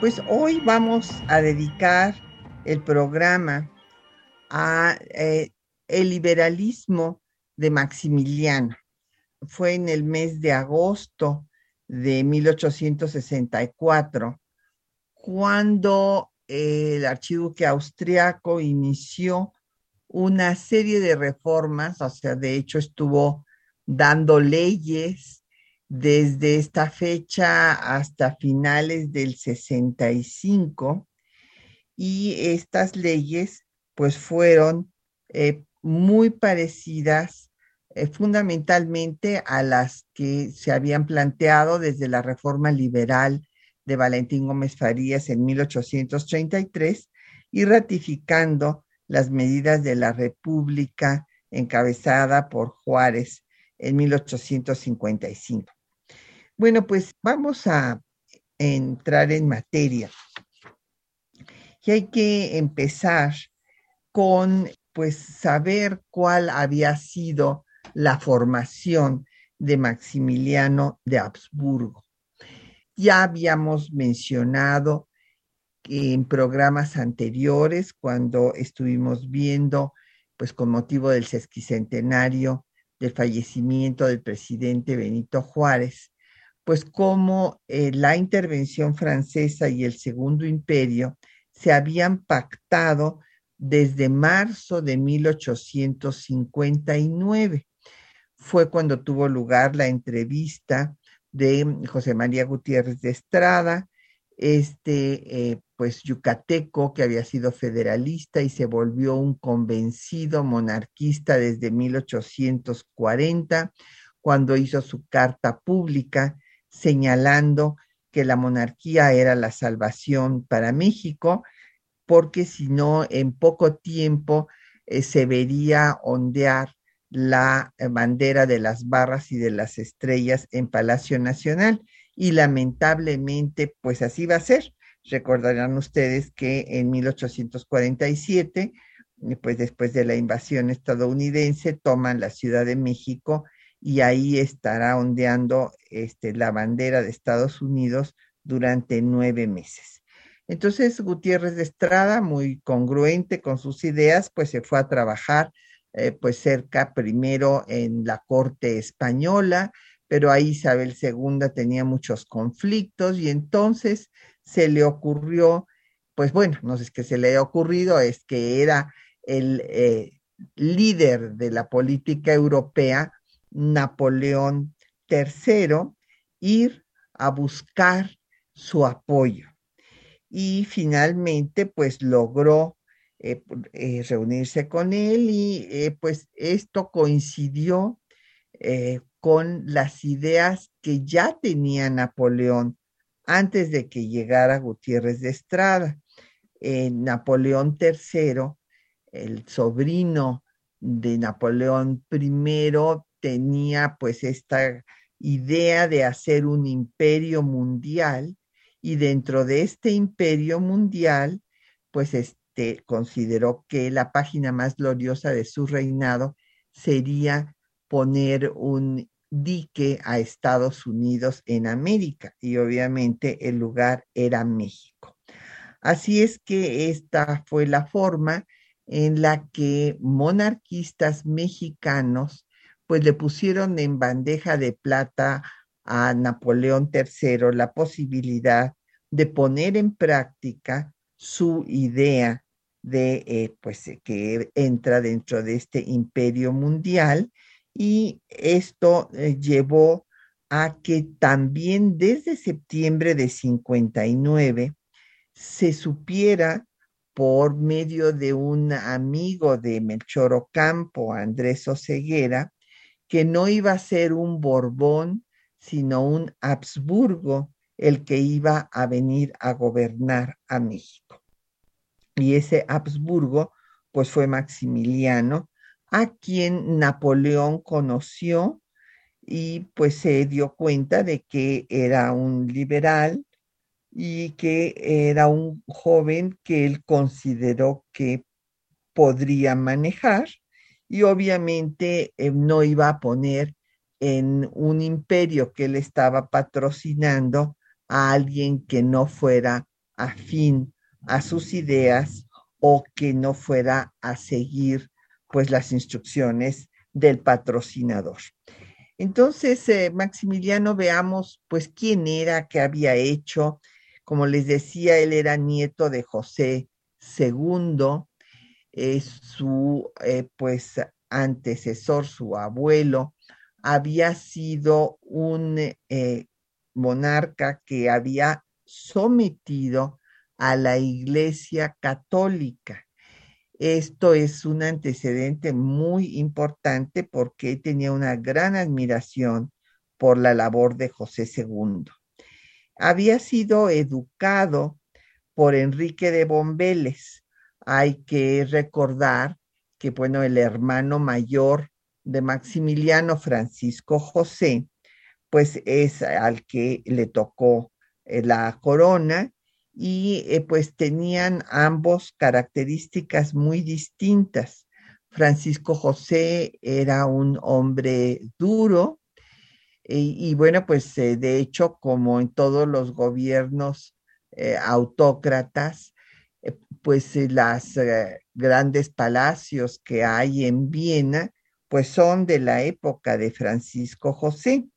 Pues hoy vamos a dedicar el programa a eh, el liberalismo de Maximiliano. Fue en el mes de agosto de 1864 cuando el archiduque austriaco inició una serie de reformas, o sea, de hecho estuvo dando leyes desde esta fecha hasta finales del 65 y estas leyes pues fueron eh, muy parecidas eh, fundamentalmente a las que se habían planteado desde la reforma liberal de Valentín Gómez Farías en 1833 y ratificando las medidas de la República encabezada por Juárez en 1855. Bueno, pues vamos a entrar en materia. Y hay que empezar con pues saber cuál había sido la formación de Maximiliano de Habsburgo. Ya habíamos mencionado en programas anteriores, cuando estuvimos viendo, pues con motivo del sesquicentenario del fallecimiento del presidente Benito Juárez, pues cómo eh, la intervención francesa y el Segundo Imperio se habían pactado desde marzo de 1859. Fue cuando tuvo lugar la entrevista de José María Gutiérrez de Estrada, este eh, pues yucateco que había sido federalista y se volvió un convencido monarquista desde 1840, cuando hizo su carta pública señalando que la monarquía era la salvación para México, porque si no, en poco tiempo eh, se vería ondear la eh, bandera de las barras y de las estrellas en Palacio Nacional. Y lamentablemente, pues así va a ser. Recordarán ustedes que en 1847, eh, pues después de la invasión estadounidense, toman la Ciudad de México y ahí estará ondeando este, la bandera de Estados Unidos durante nueve meses. Entonces, Gutiérrez de Estrada, muy congruente con sus ideas, pues se fue a trabajar eh, pues cerca primero en la corte española, pero ahí Isabel II tenía muchos conflictos y entonces se le ocurrió, pues bueno, no sé qué se le ha ocurrido, es que era el eh, líder de la política europea, Napoleón III, ir a buscar su apoyo. Y finalmente, pues logró eh, eh, reunirse con él y eh, pues esto coincidió con las ideas que ya tenía Napoleón antes de que llegara Gutiérrez de Estrada. Napoleón III, el sobrino de Napoleón I, tenía pues esta idea de hacer un imperio mundial y dentro de este imperio mundial, pues consideró que la página más gloriosa de su reinado sería poner un dique a Estados Unidos en América y obviamente el lugar era México. Así es que esta fue la forma en la que monarquistas mexicanos pues le pusieron en bandeja de plata a Napoleón III la posibilidad de poner en práctica su idea de, eh, pues, eh, que entra dentro de este imperio mundial y esto eh, llevó a que también desde septiembre de 59 se supiera por medio de un amigo de Melchor Ocampo, Andrés Oceguera, que no iba a ser un Borbón, sino un Habsburgo el que iba a venir a gobernar a México. Y ese Habsburgo, pues fue Maximiliano, a quien Napoleón conoció y pues se dio cuenta de que era un liberal y que era un joven que él consideró que podría manejar y obviamente eh, no iba a poner en un imperio que él estaba patrocinando a alguien que no fuera afín a sus ideas o que no fuera a seguir pues las instrucciones del patrocinador. Entonces, eh, Maximiliano, veamos pues quién era, qué había hecho. Como les decía, él era nieto de José II, su eh, pues antecesor, su abuelo, había sido un eh, monarca que había sometido a la Iglesia Católica. Esto es un antecedente muy importante porque tenía una gran admiración por la labor de José II. Había sido educado por Enrique de Bombeles. Hay que recordar que, bueno, el hermano mayor de Maximiliano Francisco José, pues es al que le tocó eh, la corona y eh, pues tenían ambos características muy distintas. Francisco José era un hombre duro y, bueno, pues eh, de hecho, como en todos los gobiernos eh, autócratas, pues las grandes palacios que hay en Viena, pues son de la época de Francisco José.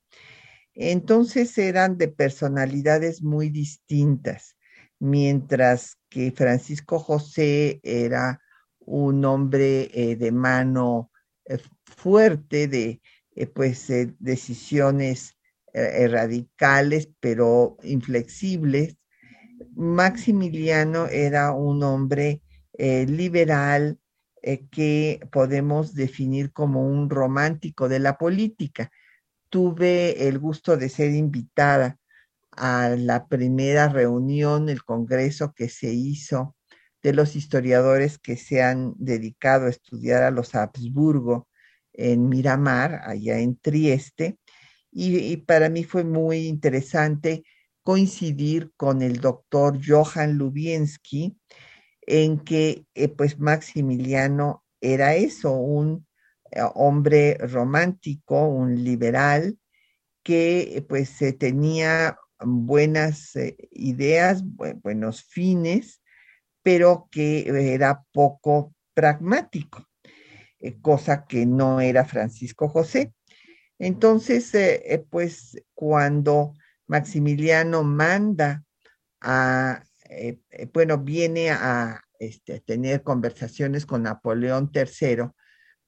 Entonces eran de personalidades muy distintas mientras que Francisco José era un hombre eh, de mano eh, fuerte, de eh, pues decisiones radicales, pero inflexibles. Maximiliano era un hombre liberal que podemos definir como un romántico de la política. Tuve el gusto de ser invitada a la primera reunión, el congreso que se hizo de los historiadores que se han dedicado a estudiar a los Habsburgo en Miramar, allá en Trieste, y, para mí fue muy interesante coincidir con el doctor Johann Lubiensky en que eh, pues Maximiliano era eso, un eh, hombre romántico, un liberal, que pues tenía buenas eh, ideas, buenos fines, pero que era poco pragmático, cosa que no era Francisco José. Entonces, pues cuando Maximiliano manda a, bueno, viene a este, tener conversaciones con Napoleón III,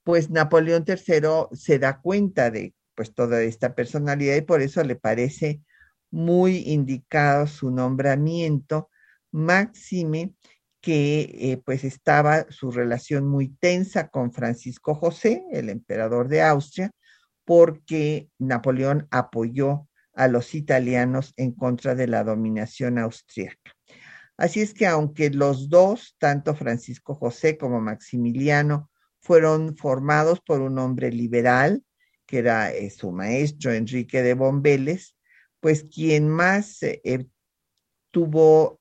pues Napoleón III se da cuenta de pues toda esta personalidad y por eso le parece muy indicado su nombramiento, máxime que eh, pues estaba su relación muy tensa con Francisco José, el emperador de Austria, porque Napoleón apoyó a los italianos en contra de la dominación austriaca. Así es que aunque los dos, tanto Francisco José como Maximiliano, fueron formados por un hombre liberal, que era eh, su maestro Enrique de Bombeles, pues quien más eh, eh, tuvo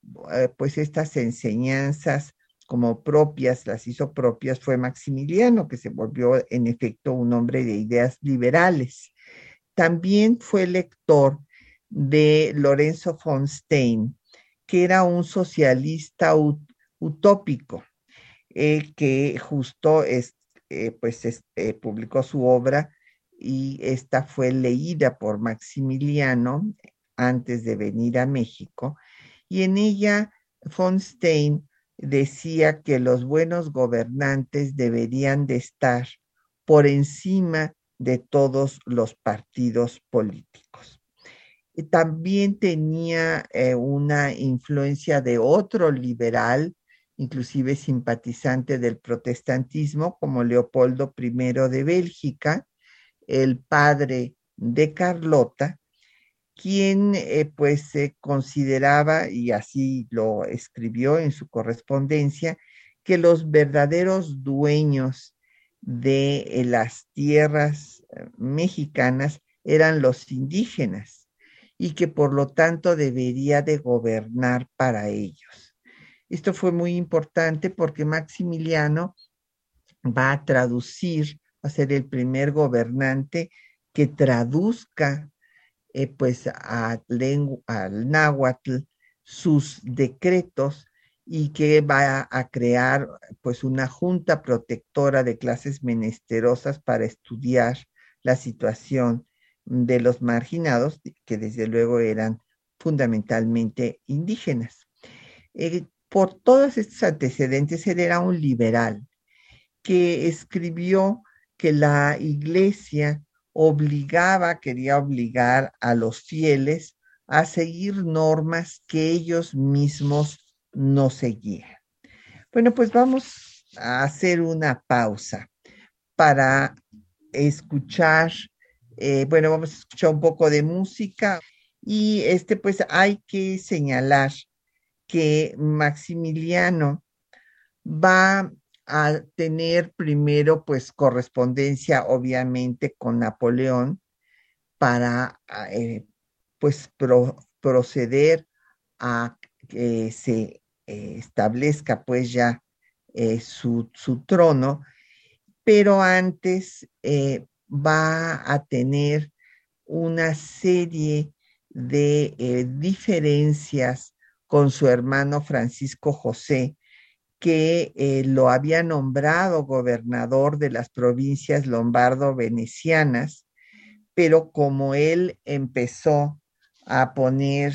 pues estas enseñanzas como propias, las hizo propias, fue Maximiliano, que se volvió en efecto un hombre de ideas liberales. También fue lector de Lorenzo von Stein, que era un socialista utópico, que justo es, pues publicó su obra y esta fue leída por Maximiliano antes de venir a México. Y en ella von Stein decía que los buenos gobernantes deberían de estar por encima de todos los partidos políticos. También tenía eh, una influencia de otro liberal, inclusive simpatizante del protestantismo, como Leopoldo I de Bélgica, el padre de Carlota, quien eh, pues se consideraba, y así lo escribió en su correspondencia, que los verdaderos dueños de eh, las tierras eh, mexicanas eran los indígenas y que por lo tanto debería de gobernar para ellos. Esto fue muy importante porque Maximiliano va a traducir, va a ser el primer gobernante que traduzca eh, pues a al náhuatl sus decretos y que va a crear pues una junta protectora de clases menesterosas para estudiar la situación de los marginados, que desde luego eran fundamentalmente indígenas. Eh, por todos estos antecedentes, él era un liberal que escribió que la iglesia obligaba, quería obligar a los fieles a seguir normas que ellos mismos no seguían. Bueno, pues vamos a hacer una pausa para escuchar, eh, bueno, vamos a escuchar un poco de música y este, pues hay que señalar que Maximiliano va a tener primero pues correspondencia obviamente con Napoleón para eh, pues proceder a que se eh, establezca pues ya eh, su, su, trono, pero antes va a tener una serie de diferencias con su hermano Francisco José, que eh, lo había nombrado gobernador de las provincias lombardo-venecianas, pero como él empezó a poner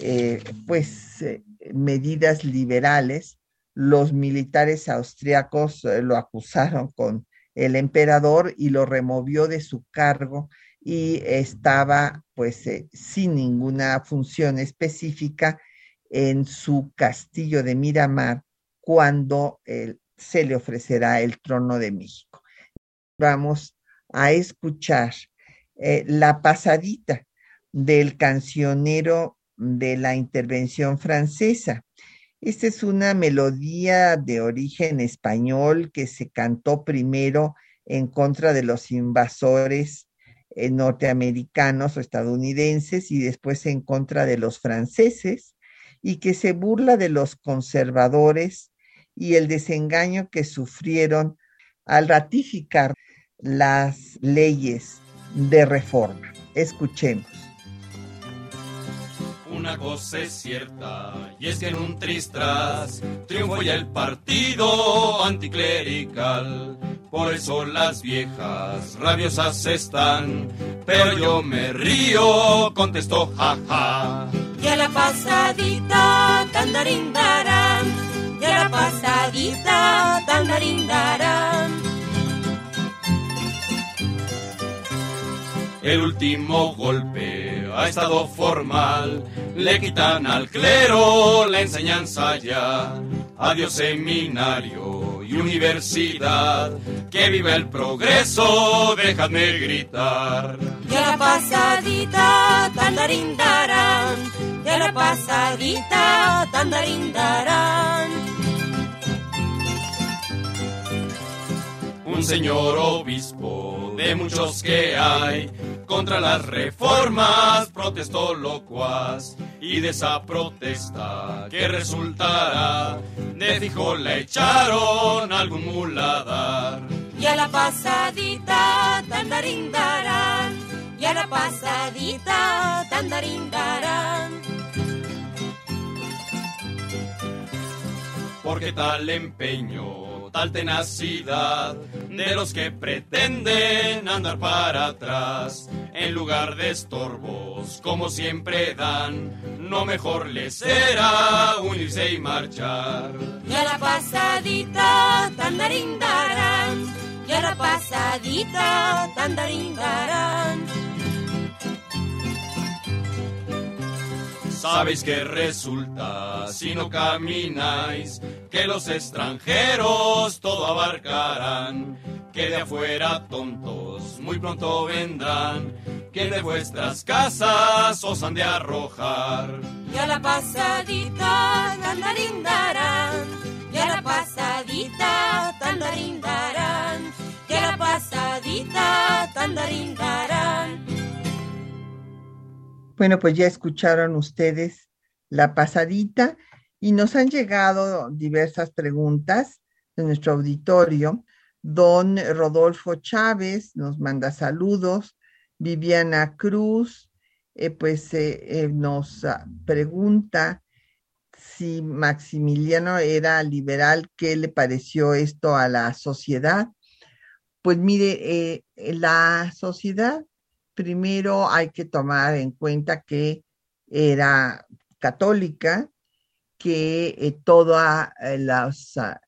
eh, pues eh, medidas liberales, los militares austriacos lo acusaron con el emperador y lo removió de su cargo y estaba pues sin ninguna función específica en su castillo de Miramar cuando se le ofrecerá el trono de México. Vamos a escuchar eh, la pasadita del cancionero de la intervención francesa. Esta es una melodía de origen español que se cantó primero en contra de los invasores eh, norteamericanos o estadounidenses y después en contra de los franceses y que se burla de los conservadores y el desengaño que sufrieron al ratificar las leyes de reforma. Escuchemos. Una cosa es cierta, y es que en un tristras triunfó ya el partido anticlerical. Por eso las viejas rabiosas están, pero yo me río, contestó jaja. Ya la pasadita, tandarindarán, ya la pasadita, tandarindarán. El último golpe ha estado formal, le quitan al clero la enseñanza ya. Adiós seminario y universidad, que viva el progreso, déjame gritar. Ya la pasadita, tandarindarán, ya la pasadita, tandarindarán. Un señor obispo de muchos que hay, contra las reformas protestó locuaz y de esa protesta que resultará de fijo le echaron algún muladar. Y a la pasadita tandarindarán, y a la pasadita tandarindarán. Porque tal empeño, tal tenacidad de los que pretenden andar para atrás, en lugar de estorbos, como siempre dan, no mejor les será unirse y marchar. Y a la pasadita tandarindarán, y a la pasadita tandarindarán. Sabéis que resulta, si no camináis, que los extranjeros todo abarcarán que de afuera tontos muy pronto vendrán, que de vuestras casas os han de arrojar. Y a la pasadita tandarindarán, y a la pasadita tandarindarán, y a la pasadita tandarindarán. Bueno, pues ya escucharon ustedes la pasadita y nos han llegado diversas preguntas de nuestro auditorio. Don Rodolfo Chávez nos manda saludos. Viviana Cruz, eh, pues eh, eh, nos ah, pregunta si Maximiliano era liberal, ¿qué le pareció esto a la sociedad? Pues mire, la sociedad, primero hay que tomar en cuenta que era católica, que eh, todas eh, las ah,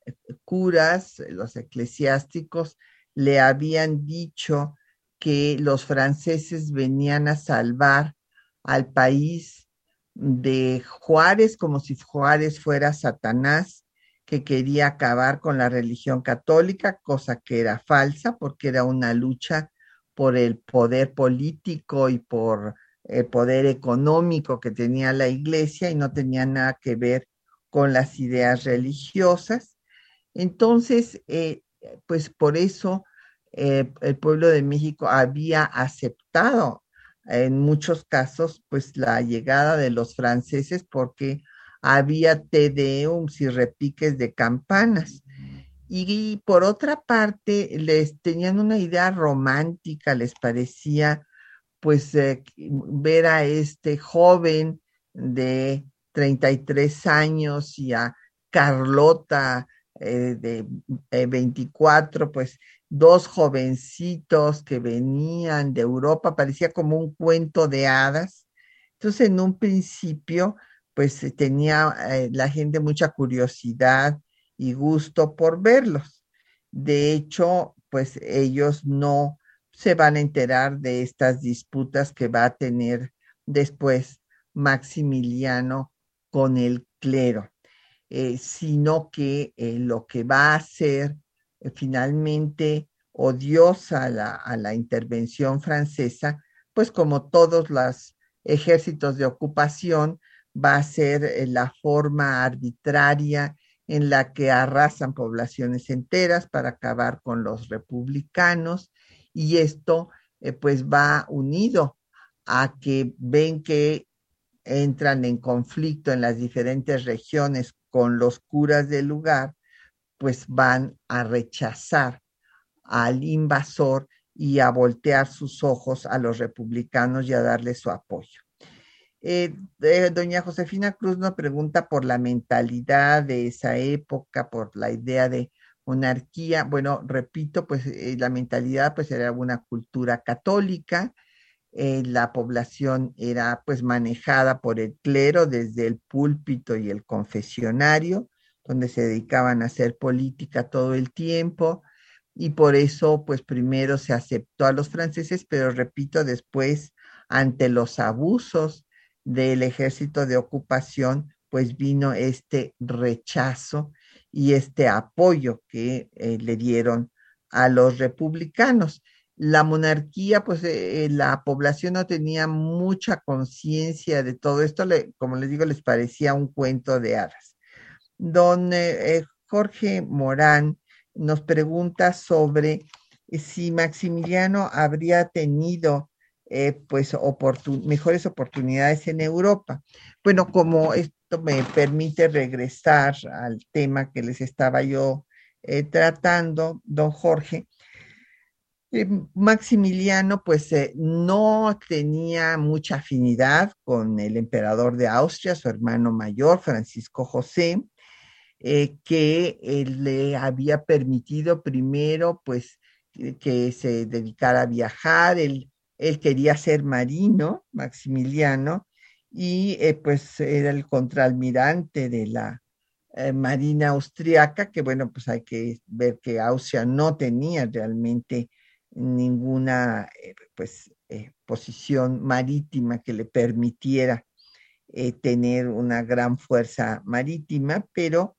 curas, los eclesiásticos, le habían dicho que los franceses venían a salvar al país de Juárez, como si Juárez fuera Satanás, que quería acabar con la religión católica, cosa que era falsa, porque era una lucha por el poder político y por el poder económico que tenía la iglesia y no tenía nada que ver con las ideas religiosas. Entonces, eh, pues por eso eh, el pueblo de México había aceptado en muchos casos pues la llegada de los franceses porque había tedeums y repiques de campanas. Y, por otra parte, les tenían una idea romántica, les parecía pues eh, ver a este joven de 33 años y a Carlota eh, de 24, eh, pues dos jovencitos que venían de Europa, parecía como un cuento de hadas. Entonces, en un principio, pues tenía la gente mucha curiosidad y gusto por verlos. De hecho, pues ellos no se van a enterar de estas disputas que va a tener después Maximiliano con el clero, eh, sino que eh, lo que va a ser eh, finalmente odiosa a la intervención francesa, pues como todos los ejércitos de ocupación, va a ser la forma arbitraria en la que arrasan poblaciones enteras para acabar con los republicanos y esto eh, pues va unido a que ven que entran en conflicto en las diferentes regiones con los curas del lugar, pues van a rechazar al invasor y a voltear sus ojos a los republicanos y a darle su apoyo. Eh, eh, doña Josefina Cruz nos pregunta por la mentalidad de esa época, por la idea de monarquía, bueno, repito, pues eh, la mentalidad pues era una cultura católica, la población era pues manejada por el clero desde el púlpito y el confesionario, donde se dedicaban a hacer política todo el tiempo y por eso pues primero se aceptó a los franceses, pero repito, después ante los abusos del ejército de ocupación, pues vino este rechazo y este apoyo que eh, le dieron a los republicanos. La monarquía, pues eh, eh, la población no tenía mucha conciencia de todo esto, como les digo, les parecía un cuento de hadas. Don Jorge Morán nos pregunta sobre si Maximiliano habría tenido pues mejores oportunidades en Europa. Bueno, como me permite regresar al tema que les estaba yo eh, tratando, don Jorge. Eh, Maximiliano pues eh, no tenía mucha afinidad con el emperador de Austria, su hermano mayor, Francisco José, que le había permitido primero pues que se dedicara a viajar, él, él quería ser marino, Maximiliano, y eh, pues era el contraalmirante de la eh, Marina Austriaca, que bueno, pues hay que ver que Austria no tenía realmente ninguna eh, pues posición marítima que le permitiera tener una gran fuerza marítima, pero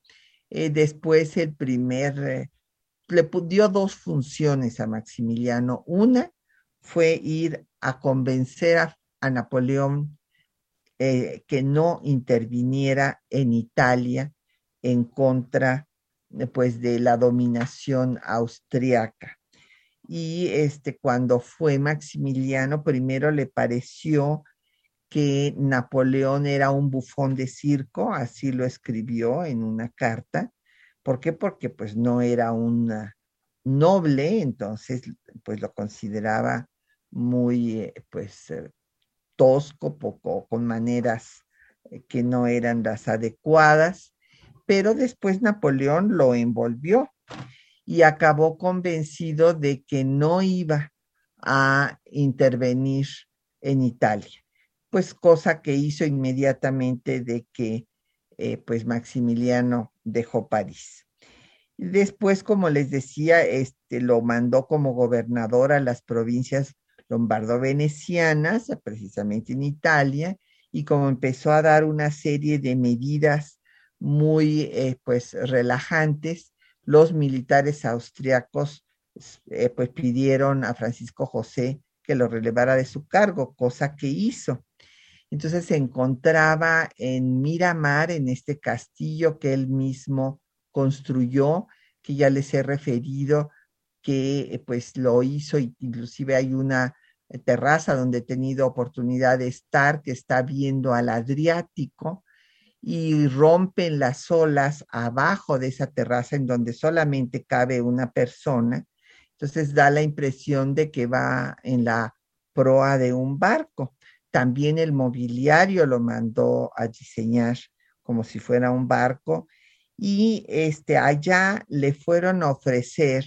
después el primer le dio dos funciones a Maximiliano. Una fue ir a convencer a, Napoleón eh, que no interviniera en Italia en contra pues, de la dominación austriaca. Y este, cuando fue Maximiliano, primero le pareció que Napoleón era un bufón de circo, así lo escribió en una carta. ¿Por qué? Porque pues no era un noble, entonces pues lo consideraba muy eh, pues eh, tosco, poco, con maneras eh, que no eran las adecuadas, pero después Napoleón lo envolvió y acabó convencido de que no iba a intervenir en Italia pues cosa que hizo inmediatamente de que pues Maximiliano dejó París. Después, como les decía, este, lo mandó como gobernador a las provincias lombardo-venecianas, precisamente en Italia, y como empezó a dar una serie de medidas muy eh, pues relajantes, los militares austriacos eh, pues pidieron a Francisco José que lo relevara de su cargo, cosa que hizo. Entonces se encontraba en Miramar, en este castillo que él mismo construyó, que ya les he referido, que eh, pues lo hizo, inclusive hay una terraza donde he tenido oportunidad de estar, que está viendo al Adriático, y rompen las olas abajo de esa terraza en donde solamente cabe una persona. Entonces da la impresión de que va en la proa de un barco. También el mobiliario lo mandó a diseñar como si fuera un barco y este allá le fueron a ofrecer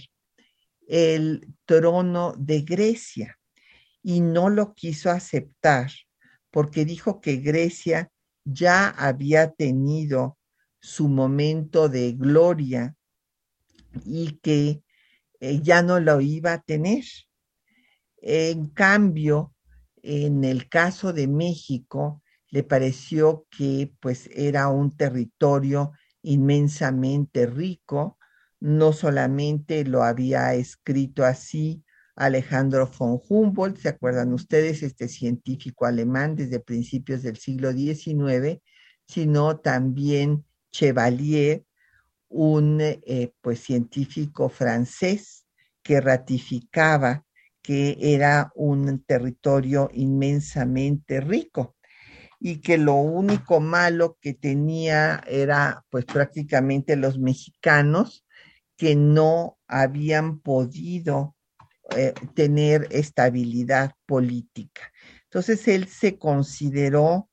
el trono de Grecia y no lo quiso aceptar porque dijo que Grecia ya había tenido su momento de gloria y que eh, ya no lo iba a tener. En cambio, en el caso de México, le pareció que pues era un territorio inmensamente rico, no solamente lo había escrito así Alejandro von Humboldt, ¿se acuerdan ustedes? Este científico alemán desde principios del siglo XIX, sino también Chevalier, un eh, pues científico francés que ratificaba que era un territorio inmensamente rico y que lo único malo que tenía era pues prácticamente los mexicanos que no habían podido eh, tener estabilidad política. Entonces él se consideró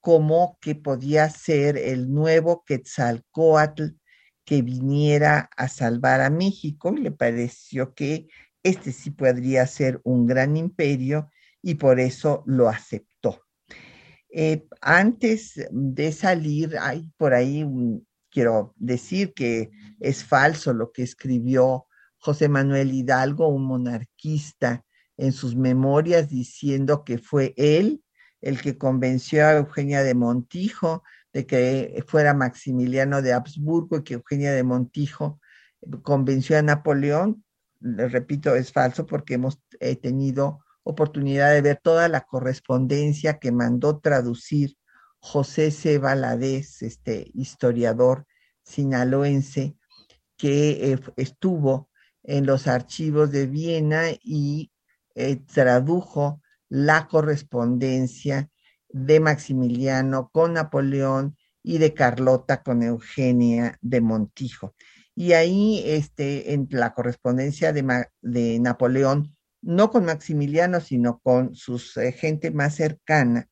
como que podía ser el nuevo Quetzalcoatl que viniera a salvar a México y le pareció que este sí podría ser un gran imperio y por eso lo aceptó. Eh, antes de salir, hay por ahí, quiero decir que es falso lo que escribió José Manuel Hidalgo, un monarquista, en sus memorias diciendo que fue él el que convenció a Eugenia de Montijo de que fuera Maximiliano de Habsburgo y que Eugenia de Montijo convenció a Napoleón les repito, es falso porque hemos tenido oportunidad de ver toda la correspondencia que mandó traducir José C. Valadez, este historiador sinaloense, que eh, estuvo en los archivos de Viena y eh, tradujo la correspondencia de Maximiliano con Napoleón y de Carlota con Eugenia de Montijo. Y ahí, este, en la correspondencia de, Napoleón, no con Maximiliano, sino con su eh, gente más cercana,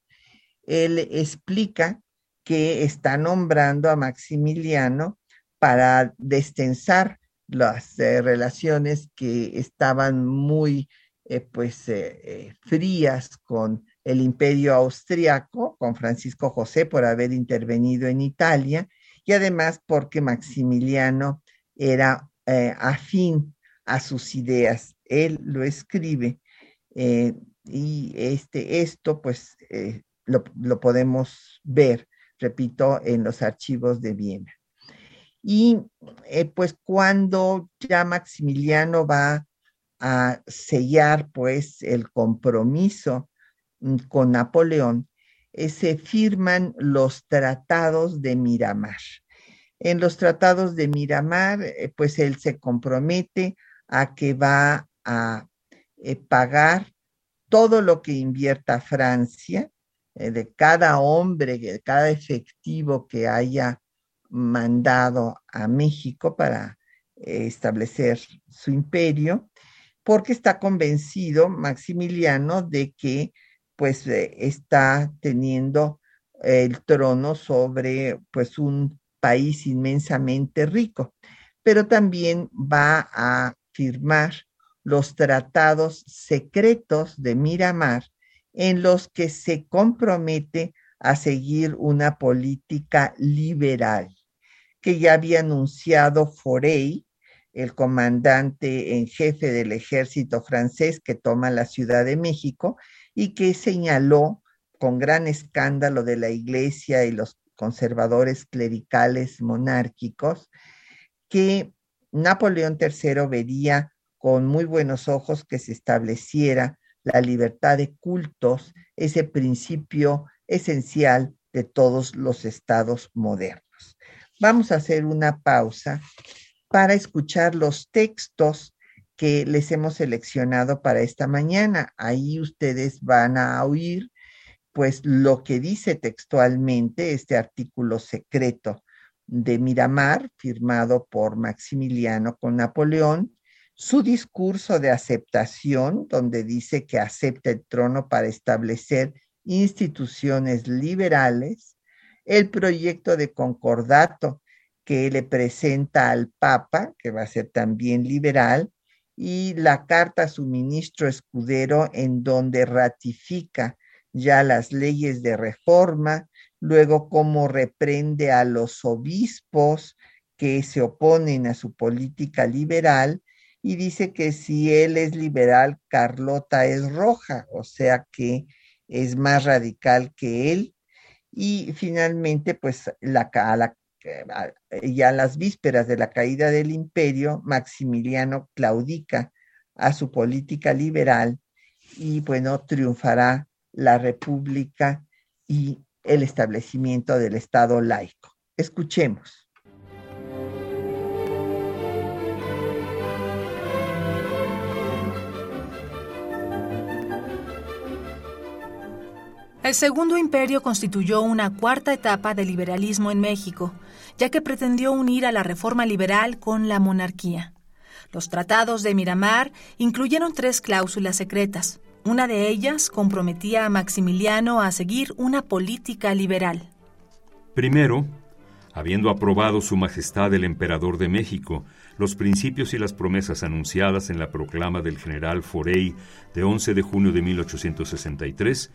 él explica que está nombrando a Maximiliano para destensar las eh, relaciones que estaban muy eh, pues frías con el imperio austriaco, con Francisco José por haber intervenido en Italia y además porque Maximiliano era eh, afín a sus ideas. Él lo escribe eh, y este, esto pues eh, lo, lo, podemos ver, repito, en los archivos de Viena. Y eh, pues cuando ya Maximiliano va a sellar pues el compromiso mm, con Napoleón, eh, se firman los tratados de Miramar. En los tratados de Miramar, eh, pues él se compromete a que va a pagar todo lo que invierta Francia, de cada hombre, de cada efectivo que haya mandado a México para eh, establecer su imperio, porque está convencido Maximiliano de que pues eh, está teniendo el trono sobre pues un país inmensamente rico, pero también va a firmar los tratados secretos de Miramar en los que se compromete a seguir una política liberal que ya había anunciado Forey, el comandante en jefe del ejército francés que toma la Ciudad de México y que señaló con gran escándalo de la iglesia y los conservadores clericales monárquicos que Napoleón III vería con muy buenos ojos que se estableciera la libertad de cultos, ese principio esencial de todos los estados modernos. Vamos a hacer una pausa para escuchar los textos que les hemos seleccionado para esta mañana. Ahí ustedes van a oír pues lo que dice textualmente este artículo secreto de Miramar, firmado por Maximiliano con Napoleón, su discurso de aceptación, donde dice que acepta el trono para establecer instituciones liberales, el proyecto de concordato que le presenta al Papa, que va a ser también liberal, y la carta a su ministro escudero en donde ratifica ya las leyes de reforma, luego cómo reprende a los obispos que se oponen a su política liberal y dice que si él es liberal, Carlota es roja, o sea que es más radical que él y finalmente, pues la, la, ya las vísperas de la caída del imperio, Maximiliano claudica a su política liberal y bueno, triunfará la república y el establecimiento del Estado laico. Escuchemos. El Segundo Imperio constituyó una cuarta etapa de liberalismo en México, ya que pretendió unir a la reforma liberal con la monarquía. Los tratados de Miramar incluyeron tres cláusulas secretas. Una de ellas comprometía a Maximiliano a seguir una política liberal. Primero, habiendo aprobado Su Majestad el Emperador de México los principios y las promesas anunciadas en la proclama del general Forey de 11 de junio de 1863,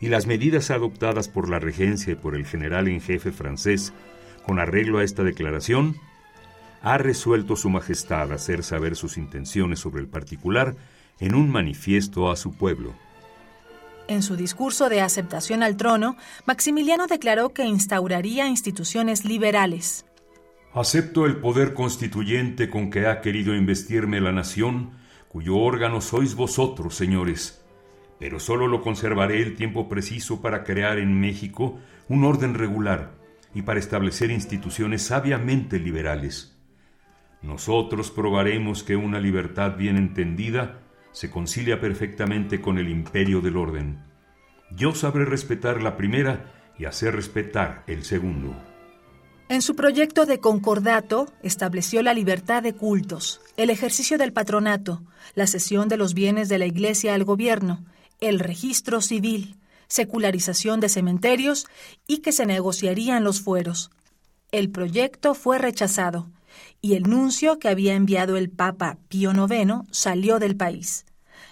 y las medidas adoptadas por la regencia y por el general en jefe francés con arreglo a esta declaración, ha resuelto Su Majestad hacer saber sus intenciones sobre el particular en un manifiesto a su pueblo. En su discurso de aceptación al trono, Maximiliano declaró que instauraría instituciones liberales. Acepto el poder constituyente con que ha querido investirme la nación, cuyo órgano sois vosotros, señores pero solo lo conservaré el tiempo preciso para crear en México un orden regular y para establecer instituciones sabiamente liberales. Nosotros probaremos que una libertad bien entendida se concilia perfectamente con el imperio del orden. Yo sabré respetar la primera y hacer respetar el segundo. En su proyecto de concordato estableció la libertad de cultos, el ejercicio del patronato, la cesión de los bienes de la Iglesia al gobierno el registro civil, secularización de cementerios y que se negociarían los fueros. El proyecto fue rechazado y el nuncio que había enviado el Papa Pío IX salió del país.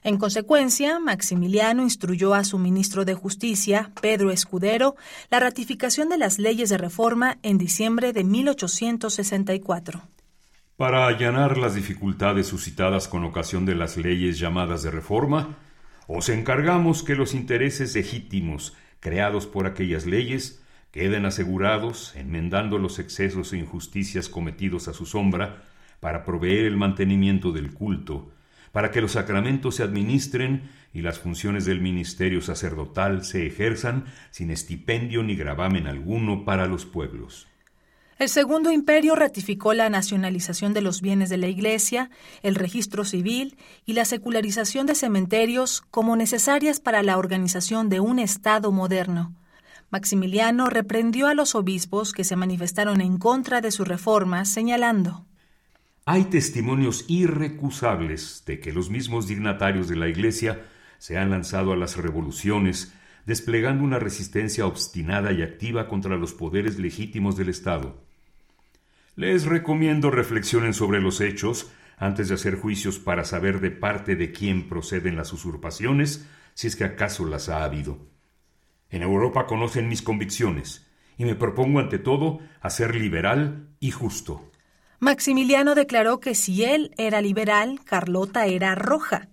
En consecuencia, Maximiliano instruyó a su ministro de Justicia, Pedro Escudero, la ratificación de las leyes de reforma en diciembre de 1864. Para allanar las dificultades suscitadas con ocasión de las leyes llamadas de reforma, os encargamos que los intereses legítimos creados por aquellas leyes queden asegurados, enmendando los excesos e injusticias cometidos a su sombra, para proveer el mantenimiento del culto, para que los sacramentos se administren y las funciones del ministerio sacerdotal se ejerzan sin estipendio ni gravamen alguno para los pueblos. El Segundo Imperio ratificó la nacionalización de los bienes de la Iglesia, el registro civil y la secularización de cementerios como necesarias para la organización de un Estado moderno. Maximiliano reprendió a los obispos que se manifestaron en contra de su reforma, señalando Hay testimonios irrecusables de que los mismos dignatarios de la Iglesia se han lanzado a las revoluciones, desplegando una resistencia obstinada y activa contra los poderes legítimos del Estado. Les recomiendo reflexionen sobre los hechos antes de hacer juicios para saber de parte de quién proceden las usurpaciones, si es que acaso las ha habido. En Europa conocen mis convicciones, y me propongo ante todo a ser liberal y justo. Maximiliano declaró que si él era liberal, Carlota era roja.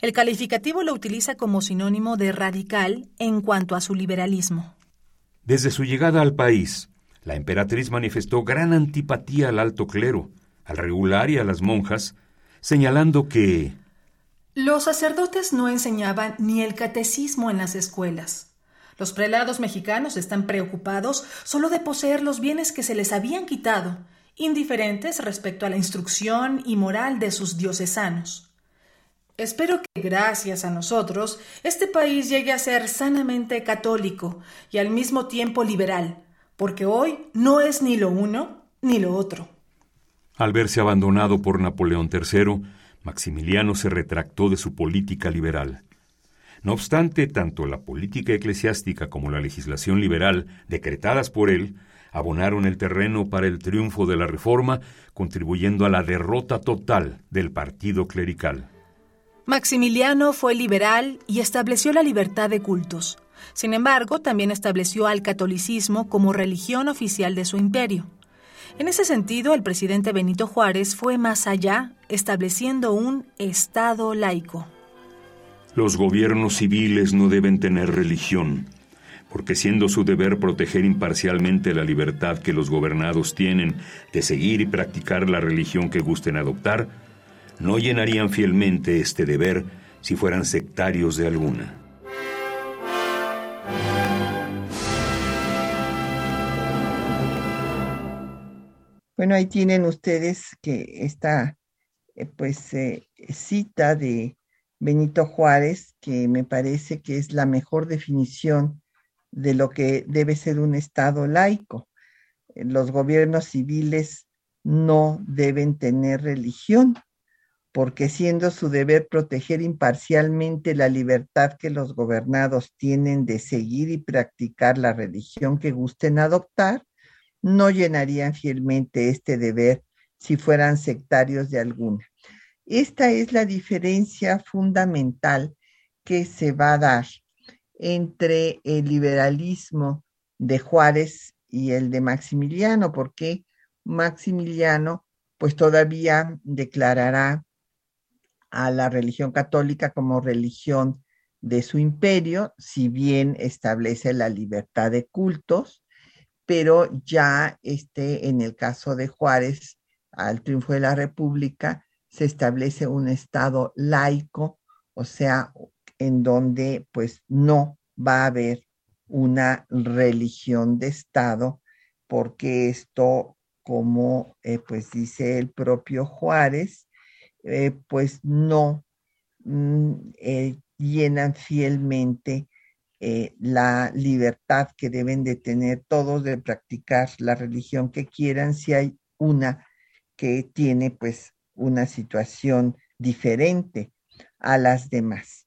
El calificativo lo utiliza como sinónimo de radical en cuanto a su liberalismo. Desde su llegada al país, la emperatriz manifestó gran antipatía al alto clero, al regular y a las monjas, señalando que los sacerdotes no enseñaban ni el catecismo en las escuelas. Los prelados mexicanos están preocupados solo de poseer los bienes que se les habían quitado, indiferentes respecto a la instrucción y moral de sus diocesanos. Espero que gracias a nosotros este país llegue a ser sanamente católico y al mismo tiempo liberal, porque hoy no es ni lo uno ni lo otro. Al verse abandonado por Napoleón III, Maximiliano se retractó de su política liberal. No obstante, tanto la política eclesiástica como la legislación liberal, decretadas por él, abonaron el terreno para el triunfo de la Reforma, contribuyendo a la derrota total del partido clerical. Maximiliano fue liberal y estableció la libertad de cultos. Sin embargo, también estableció al catolicismo como religión oficial de su imperio. En ese sentido, el presidente Benito Juárez fue más allá, estableciendo un Estado laico. Los gobiernos civiles no deben tener religión, porque siendo su deber proteger imparcialmente la libertad que los gobernados tienen de seguir y practicar la religión que gusten adoptar, no llenarían fielmente este deber si fueran sectarios de alguna. Bueno, ahí tienen ustedes que esta eh, pues eh, cita de Benito Juárez, que me parece que es la mejor definición de lo que debe ser un Estado laico. Eh, los gobiernos civiles no deben tener religión, porque siendo su deber proteger imparcialmente la libertad que los gobernados tienen de seguir y practicar la religión que gusten adoptar, no llenarían fielmente este deber si fueran sectarios de alguna. Esta es la diferencia fundamental que se va a dar entre el liberalismo de Juárez y el de Maximiliano, porque Maximiliano pues todavía declarará a la religión católica como religión de su imperio, si bien establece la libertad de cultos, pero ya este, en el caso de Juárez, al triunfo de la República, se establece un Estado laico, o sea, en donde pues no va a haber una religión de Estado, porque esto, como eh, pues dice el propio Juárez, eh, pues no mm, eh, llenan fielmente eh, la libertad que deben de tener todos de practicar la religión que quieran si hay una que tiene pues una situación diferente a las demás.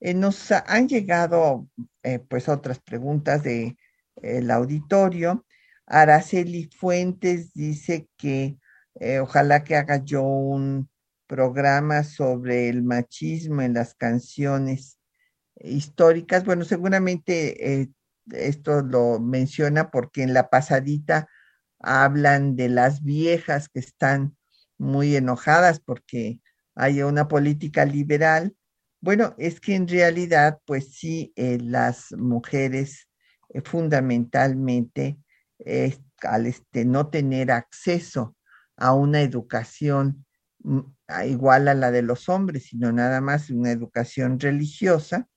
Eh, nos han llegado eh, pues otras preguntas del el auditorio. Araceli Fuentes dice que ojalá que haga yo un programa sobre el machismo en las canciones históricas. Bueno, seguramente eh, esto lo menciona porque en la pasadita hablan de las viejas que están muy enojadas porque hay una política liberal. Bueno, es que en realidad, pues sí, eh, las mujeres eh, fundamentalmente al este, no tener acceso a una educación mm, igual a la de los hombres, sino nada más una educación religiosa,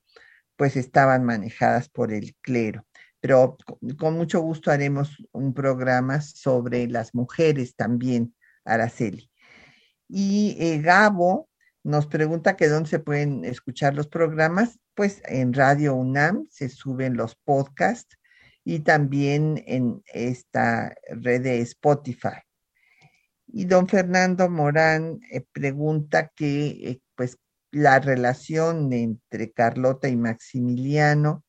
pues estaban manejadas por el clero. Pero con mucho gusto haremos un programa sobre las mujeres también, Araceli. Y eh, Gabo nos pregunta que dónde se pueden escuchar los programas. Pues en Radio UNAM se suben los podcasts y también en esta red de Spotify. Y don Fernando Morán eh, pregunta que, eh, pues, la relación entre Carlota y Maximiliano,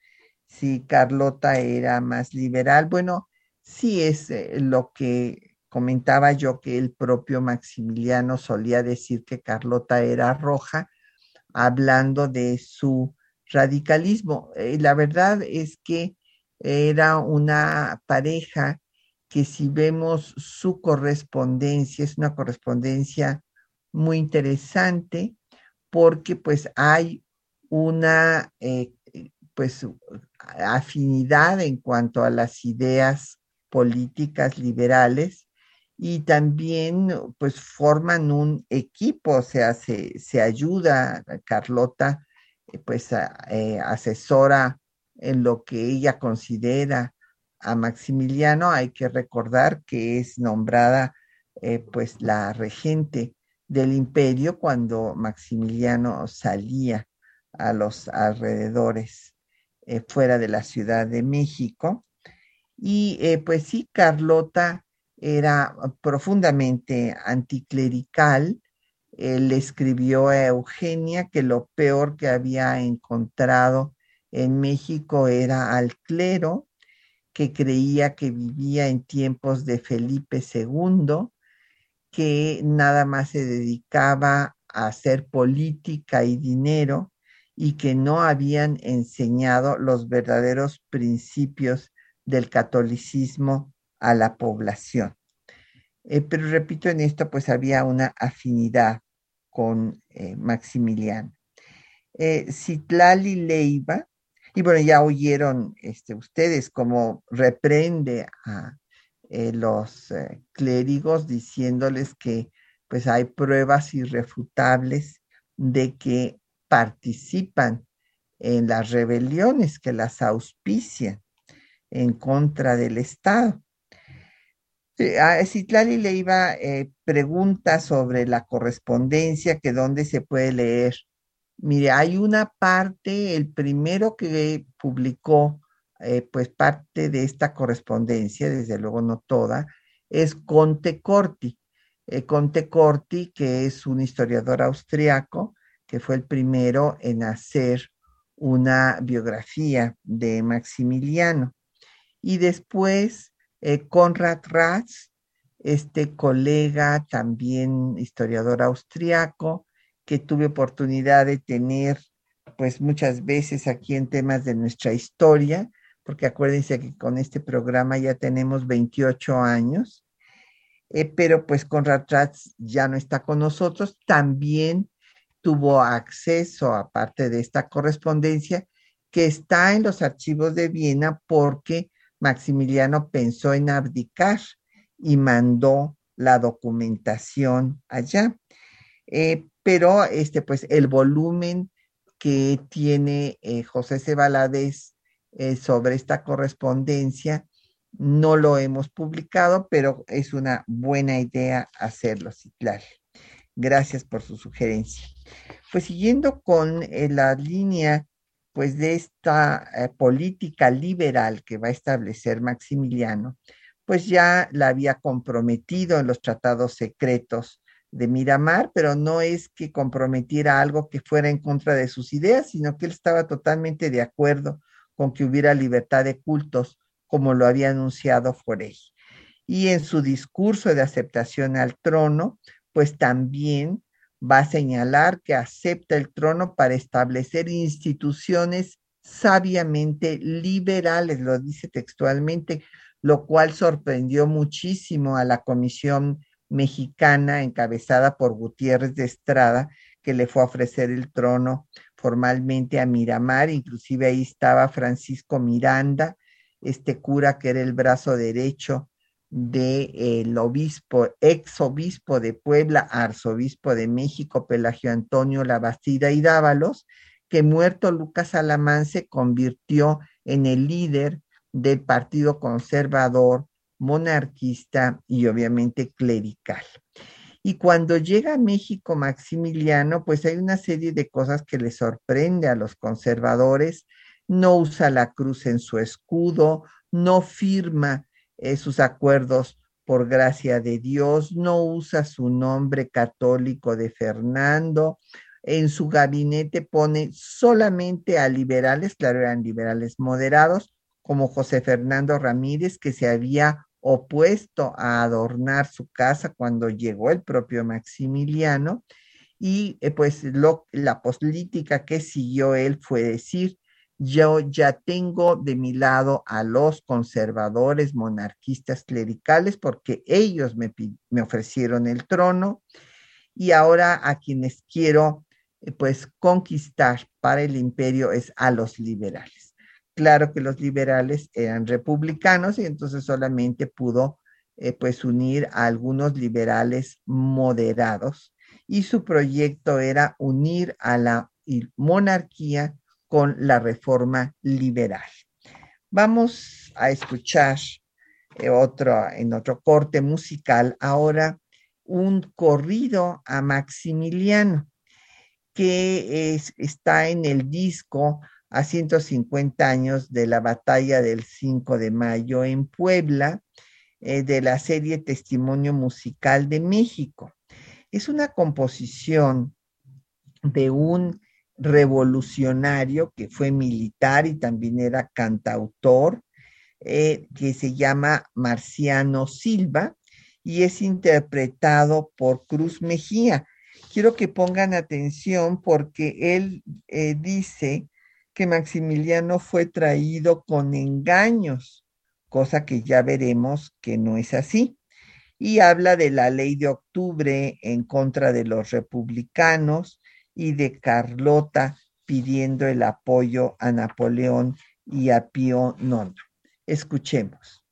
si Carlota era más liberal. Bueno, sí es eh, lo que comentaba yo que el propio Maximiliano solía decir que Carlota era roja, hablando de su radicalismo. la verdad es que era una pareja que si vemos su correspondencia, es una correspondencia muy interesante porque pues hay una eh, pues afinidad en cuanto a las ideas políticas liberales y también pues forman un equipo, o sea, se, se ayuda, Carlota eh, pues eh, asesora en lo que ella considera a Maximiliano, hay que recordar que es nombrada eh, pues la regente del imperio cuando Maximiliano salía a los alrededores eh, fuera de la Ciudad de México. Y eh, pues sí, Carlota era profundamente anticlerical. Él escribió a Eugenia que lo peor que había encontrado en México era al clero, que creía que vivía en tiempos de Felipe II, que nada más se dedicaba a hacer política y dinero y que no habían enseñado los verdaderos principios del catolicismo a la población. Eh, pero repito, en esto pues había una afinidad con eh, Maximiliano. Eh, Citlali Leiva y bueno, ya oyeron este, ustedes cómo reprende a eh, los eh, clérigos diciéndoles que pues hay pruebas irrefutables de que participan en las rebeliones, que las auspician en contra del Estado. A Citlali le iba eh, pregunta sobre la correspondencia, que dónde se puede leer Mire, hay una parte, el primero que publicó, eh, pues parte de esta correspondencia, desde luego no toda, es Conte Corti. Eh, Conte Corti, que es un historiador austriaco, que fue el primero en hacer una biografía de Maximiliano. Y después eh, Konrad Ratz, este colega también historiador austriaco, que tuve oportunidad de tener pues muchas veces aquí en temas de nuestra historia, porque acuérdense que con este programa ya tenemos 28 años, eh, pero pues con Ratratz ya no está con nosotros, también tuvo acceso, aparte de esta correspondencia, que está en los archivos de Viena porque Maximiliano pensó en abdicar y mandó la documentación allá. Eh, pero este, pues el volumen que tiene eh, José C. eh, sobre esta correspondencia no lo hemos publicado, pero es una buena idea hacerlo, claro. Gracias por su sugerencia. Pues siguiendo con eh, la línea pues de esta eh, política liberal que va a establecer Maximiliano, pues ya la había comprometido en los tratados secretos de Miramar, pero no es que comprometiera algo que fuera en contra de sus ideas, sino que él estaba totalmente de acuerdo con que hubiera libertad de cultos, como lo había anunciado Forey. Y en su discurso de aceptación al trono, pues también va a señalar que acepta el trono para establecer instituciones sabiamente liberales, lo dice textualmente, lo cual sorprendió muchísimo a la Comisión mexicana encabezada por Gutiérrez de Estrada, que le fue a ofrecer el trono formalmente a Miramar, inclusive ahí estaba Francisco Miranda, este cura que era el brazo derecho del obispo, ex obispo de Puebla, arzobispo de México, Pelagio Antonio Labastida y Dávalos, que muerto Lucas Alamán se convirtió en el líder del Partido Conservador, monarquista y obviamente clerical. Y cuando llega a México Maximiliano, pues hay una serie de cosas que le sorprende a los conservadores. No usa la cruz en su escudo, no firma eh, sus acuerdos por gracia de Dios, no usa su nombre católico de Fernando, en su gabinete pone solamente a liberales, claro, eran liberales moderados, como José Fernando Ramírez, que se había opuesto a adornar su casa cuando llegó el propio Maximiliano, y eh, pues la política que siguió él fue decir, yo ya tengo de mi lado a los conservadores monarquistas clericales porque ellos me, me ofrecieron el trono y ahora a quienes quiero eh, pues conquistar para el imperio es a los liberales. Claro que los liberales eran republicanos y entonces solamente pudo eh, pues unir a algunos liberales moderados y su proyecto era unir a la monarquía con la reforma liberal. Vamos a escuchar eh, otro, en otro corte musical ahora un corrido a Maximiliano que está en el disco a 150 años de la batalla del 5 de mayo en Puebla, eh, de la serie Testimonio Musical de México. Es una composición de un revolucionario que fue militar y también era cantautor, eh, que se llama Marciano Silva y es interpretado por Cruz Mejía quiero que pongan atención porque él eh, dice que Maximiliano fue traído con engaños, cosa que ya veremos que no es así. Y habla de la ley de octubre en contra de los republicanos y de Carlota pidiendo el apoyo a Napoleón y a Pío IX. Escuchemos.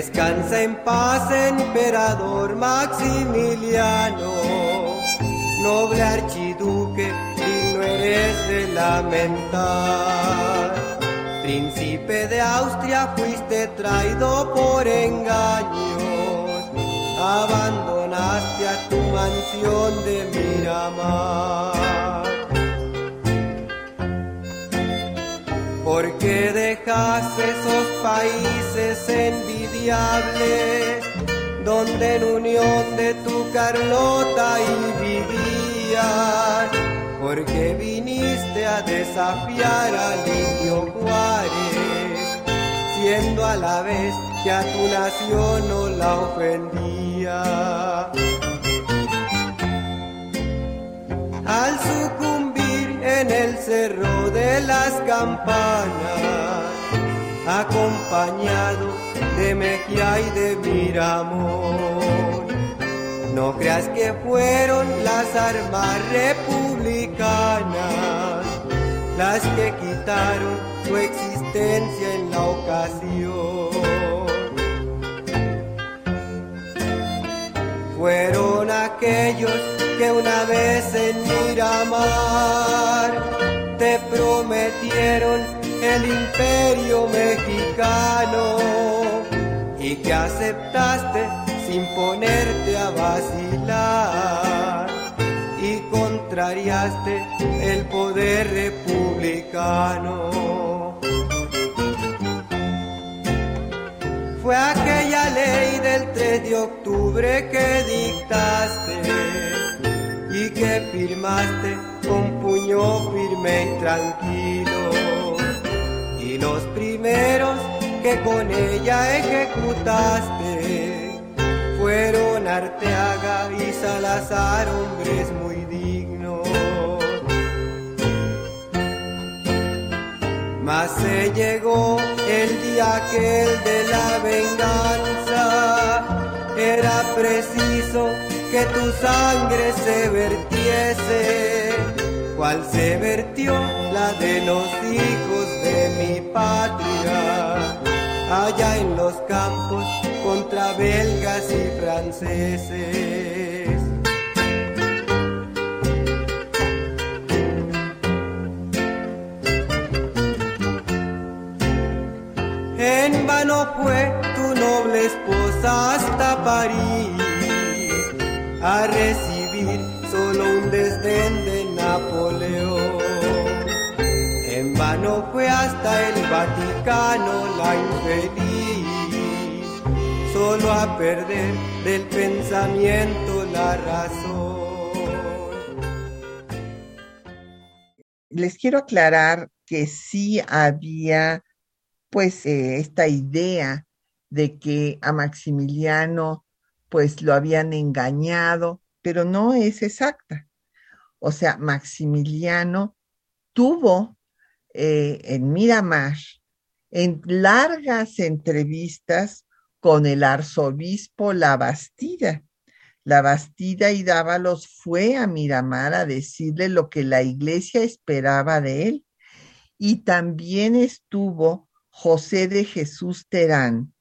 Descansa en paz, emperador Maximiliano, noble archiduque, no eres de lamentar. Príncipe de Austria, fuiste traído por engaños, abandonaste a tu mansión de Miramar. ¿Por qué dejaste esos países donde en unión de tu Carlota y vivías? ¿Por qué viniste a desafiar al indio Juárez, siendo a la vez que a tu nación no la ofendía? Al en el cerro de las campanas, acompañado de Mejía y de Miramón. No creas que fueron las armas republicanas las que quitaron su existencia en la ocasión. Fueron aquellos que una vez en Miramar te prometieron el imperio mexicano y que aceptaste sin ponerte a vacilar y contrariaste el poder republicano. Fue aquella ley del 3 de octubre que dictaste y que firmaste con puño firme y tranquilo. Y los primeros que con ella ejecutaste. Fueron Arteaga y Salazar, hombres muy dignos. Mas se llegó el día aquel de la venganza, era preciso que tu sangre se vertiese, cual se vertió la de los hijos de mi patria, allá en los campos contra belgas y franceses. En vano fue tu noble esposa hasta París a recibir solo un desdén de Napoleón. Fue hasta el Vaticano la infeliz, solo a perder del pensamiento la razón. Les quiero aclarar que sí había pues eh, esta idea de que a Maximiliano pues lo habían engañado, pero no es exacta. O sea, Maximiliano tuvo eh, en Miramar en largas entrevistas con el arzobispo La Bastida. La Bastida y Dávalos fue a Miramar a decirle lo que la iglesia esperaba de él. Y también estuvo José de Jesús Terán,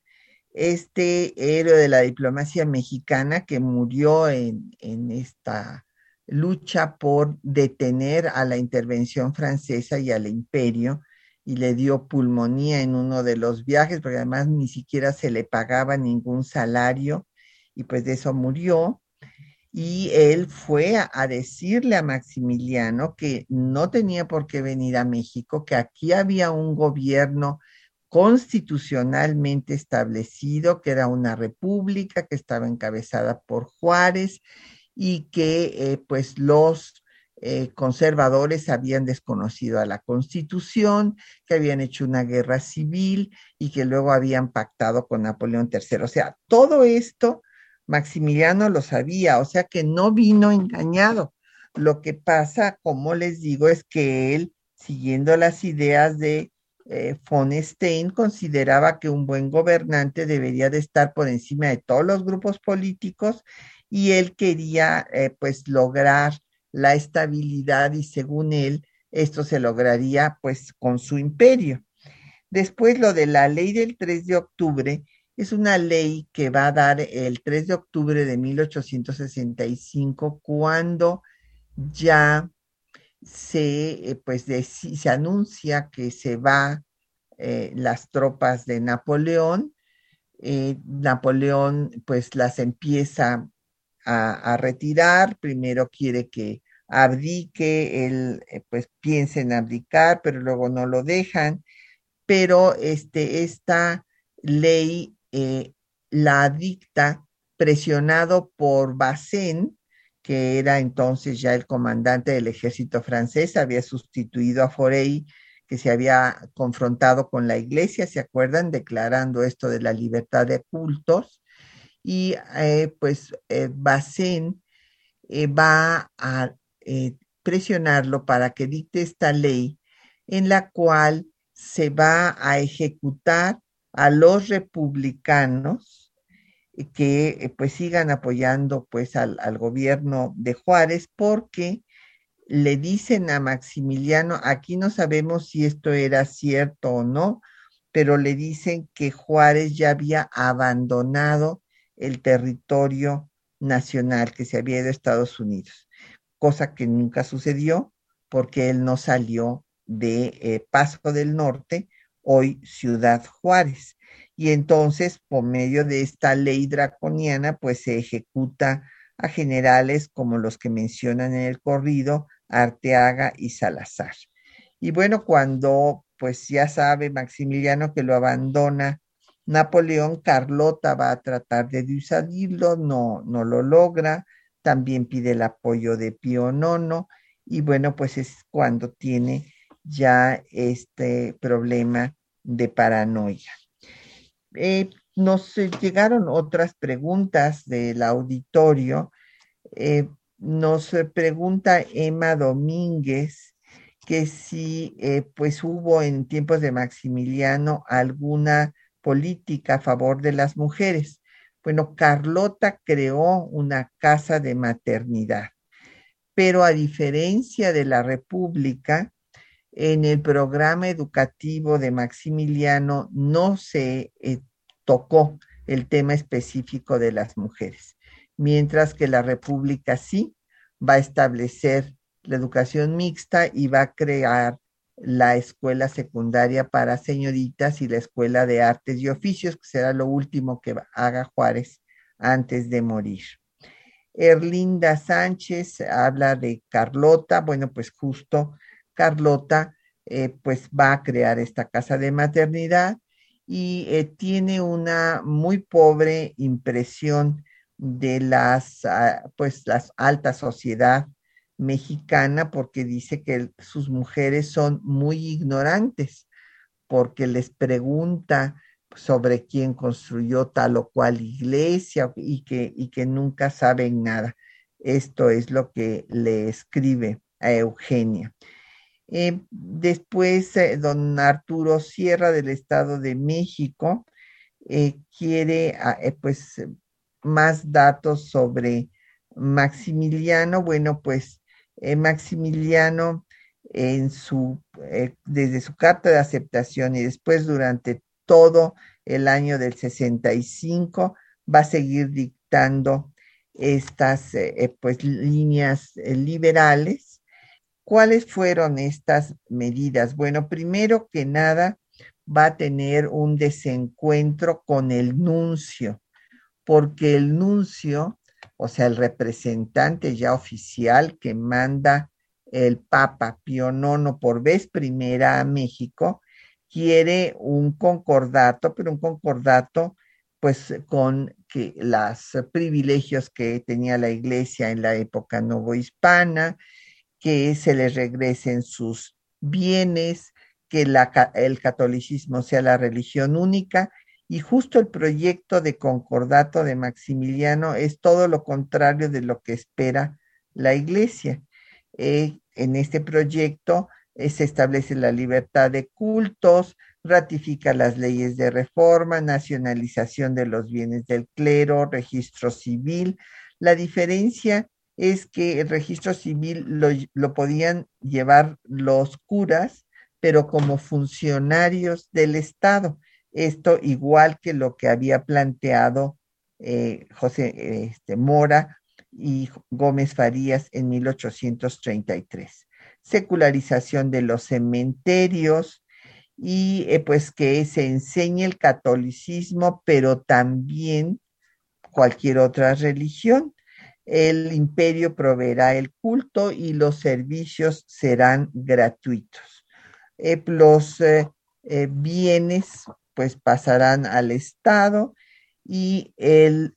este héroe de la diplomacia mexicana que murió en, en, esta lucha por detener a la intervención francesa y al imperio y le dio pulmonía en uno de los viajes, porque además ni siquiera se le pagaba ningún salario y pues de eso murió. Y él fue a, a decirle a Maximiliano que no tenía por qué venir a México, que aquí había un gobierno constitucionalmente establecido, que era una república que estaba encabezada por Juárez y que eh, pues los eh, conservadores habían desconocido a la constitución, que habían hecho una guerra civil y que luego habían pactado con Napoleón III. O sea, todo esto Maximiliano lo sabía, o sea que no vino engañado. Lo que pasa, como les digo, es que él, siguiendo las ideas de eh, von Stein consideraba que un buen gobernante debería de estar por encima de todos los grupos políticos y él quería eh, pues lograr la estabilidad y según él esto se lograría pues con su imperio. Después lo de la ley del 3 de octubre es una ley que va a dar el 3 de octubre de 1865 cuando ya se, eh, pues, se anuncia que se va eh, las tropas de Napoleón. Napoleón pues las empieza a, retirar, primero quiere que abdique, él pues piensa en abdicar, pero luego no lo dejan, pero este, esta ley la dicta presionado por Bazaine, que era entonces ya el comandante del ejército francés, había sustituido a Forey, que se había confrontado con la iglesia, ¿se acuerdan? Declarando esto de la libertad de cultos. Y eh, pues eh, eh, va a eh, presionarlo para que dicte esta ley en la cual se va a ejecutar a los republicanos que pues sigan apoyando pues al, gobierno de Juárez porque le dicen a Maximiliano, aquí no sabemos si esto era cierto o no, pero le dicen que Juárez ya había abandonado el territorio nacional que se había ido a Estados Unidos, cosa que nunca sucedió porque él no salió de eh, Paso del Norte, hoy Ciudad Juárez y entonces por medio de esta ley draconiana pues se ejecuta a generales como los que mencionan en el corrido, Arteaga y Salazar. Y bueno, cuando pues ya sabe Maximiliano que lo abandona Napoleón, Carlota va a tratar de disuadirlo, no, no lo logra, también pide el apoyo de Pío IX y bueno, pues es cuando tiene ya este problema de paranoia. Eh, nos llegaron otras preguntas del auditorio. Eh, nos pregunta Emma Domínguez que si eh, pues hubo en tiempos de Maximiliano alguna política a favor de las mujeres. Bueno, Carlota creó una casa de maternidad, pero a diferencia de la República, en el programa educativo de Maximiliano no se eh, tocó el tema específico de las mujeres, mientras que la República sí va a establecer la educación mixta y va a crear la escuela secundaria para señoritas y la escuela de artes y oficios, que será lo último que haga Juárez antes de morir. Erlinda Sánchez habla de Carlota, bueno, pues justo Carlota eh, pues va a crear esta casa de maternidad y eh, tiene una muy pobre impresión de las, ah, pues, las alta sociedad mexicana porque dice que sus mujeres son muy ignorantes porque les pregunta sobre quién construyó tal o cual iglesia y que, y que nunca saben nada. Esto es lo que le escribe a Eugenia. Eh, después, eh, don Arturo Sierra del Estado de México eh, quiere ah, pues más datos sobre Maximiliano. Bueno, pues Maximiliano en su, desde su carta de aceptación y después durante todo el año del 65 va a seguir dictando estas pues líneas liberales ¿Cuáles fueron estas medidas? Bueno, primero que nada, va a tener un desencuentro con el nuncio, porque el nuncio, o sea, el representante ya oficial que manda el Papa Pío IX por vez primera a México, quiere un concordato, pero un concordato pues con que los privilegios que tenía la iglesia en la época novohispana, que se les regresen sus bienes, que el catolicismo sea la religión única. Y justo el proyecto de concordato de Maximiliano es todo lo contrario de lo que espera la iglesia. Eh, en este proyecto eh, se establece la libertad de cultos, ratifica las leyes de reforma, nacionalización de los bienes del clero, registro civil. La diferencia es que el registro civil lo, podían llevar los curas, pero como funcionarios del Estado. Esto igual que lo que había planteado eh, José este, Mora y Gómez Farías en 1833. Secularización de los cementerios y eh, pues que se enseñe el catolicismo, pero también cualquier otra religión el imperio proveerá el culto y los servicios serán gratuitos. Eh, los bienes pues pasarán al Estado y el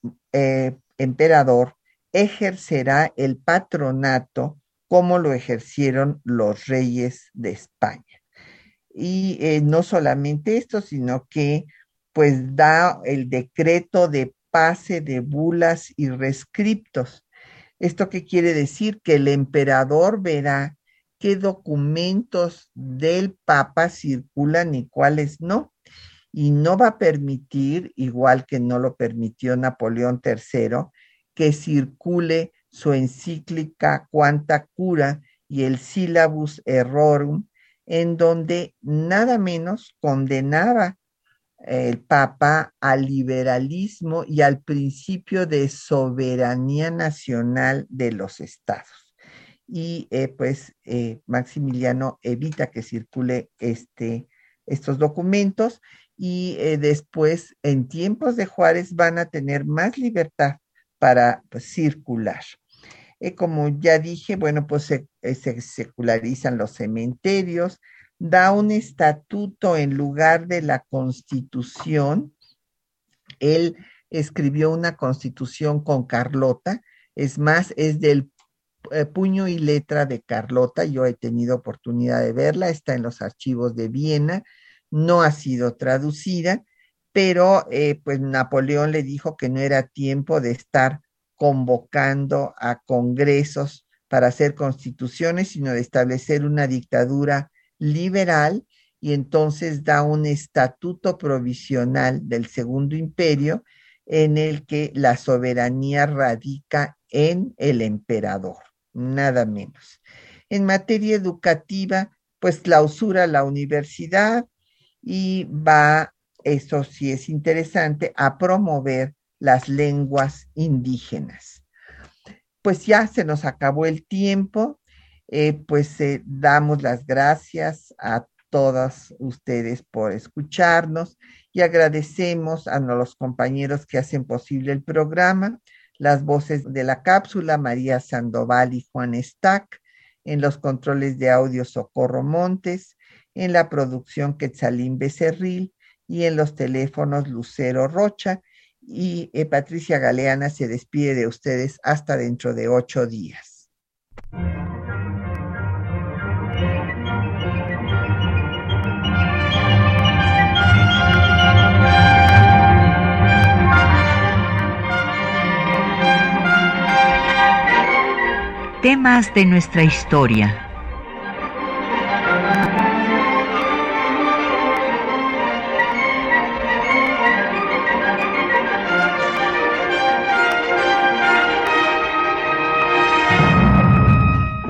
emperador ejercerá el patronato como lo ejercieron los reyes de España. Y no solamente esto, sino que pues da el decreto de pase de bulas y rescriptos. ¿Esto qué quiere decir? Que el emperador verá qué documentos del Papa circulan y cuáles no. Y no va a permitir, igual que no lo permitió Napoleón III, que circule su encíclica Quanta Cura y el Syllabus Errorum, en donde nada menos condenaba el Papa al liberalismo y al principio de soberanía nacional de los estados. Y eh, pues eh, Maximiliano evita que circule este, estos documentos y eh, después en tiempos de Juárez van a tener más libertad para pues, circular. como ya dije, bueno, pues se, se secularizan los cementerios, da un estatuto en lugar de la constitución. Él escribió una constitución con Carlota, es más, es del eh, puño y letra de Carlota, yo he tenido oportunidad de verla, está en los archivos de Viena, no ha sido traducida, pero eh, pues Napoleón le dijo que no era tiempo de estar convocando a congresos para hacer constituciones, sino de establecer una dictadura liberal y entonces da un estatuto provisional del Segundo Imperio en el que la soberanía radica en el emperador, nada menos. En materia educativa, pues clausura la universidad y va, eso sí es interesante, a promover las lenguas indígenas. Pues ya se nos acabó el tiempo, eh, pues eh, damos las gracias a todas ustedes por escucharnos y agradecemos a los compañeros que hacen posible el programa, las voces de la cápsula, María Sandoval y Juan Stack, en los controles de audio Socorro Montes, en la producción Quetzalín Becerril y en los teléfonos Lucero Rocha. Y eh, Patricia Galeana se despide de ustedes hasta dentro de ocho días. Temas de nuestra historia.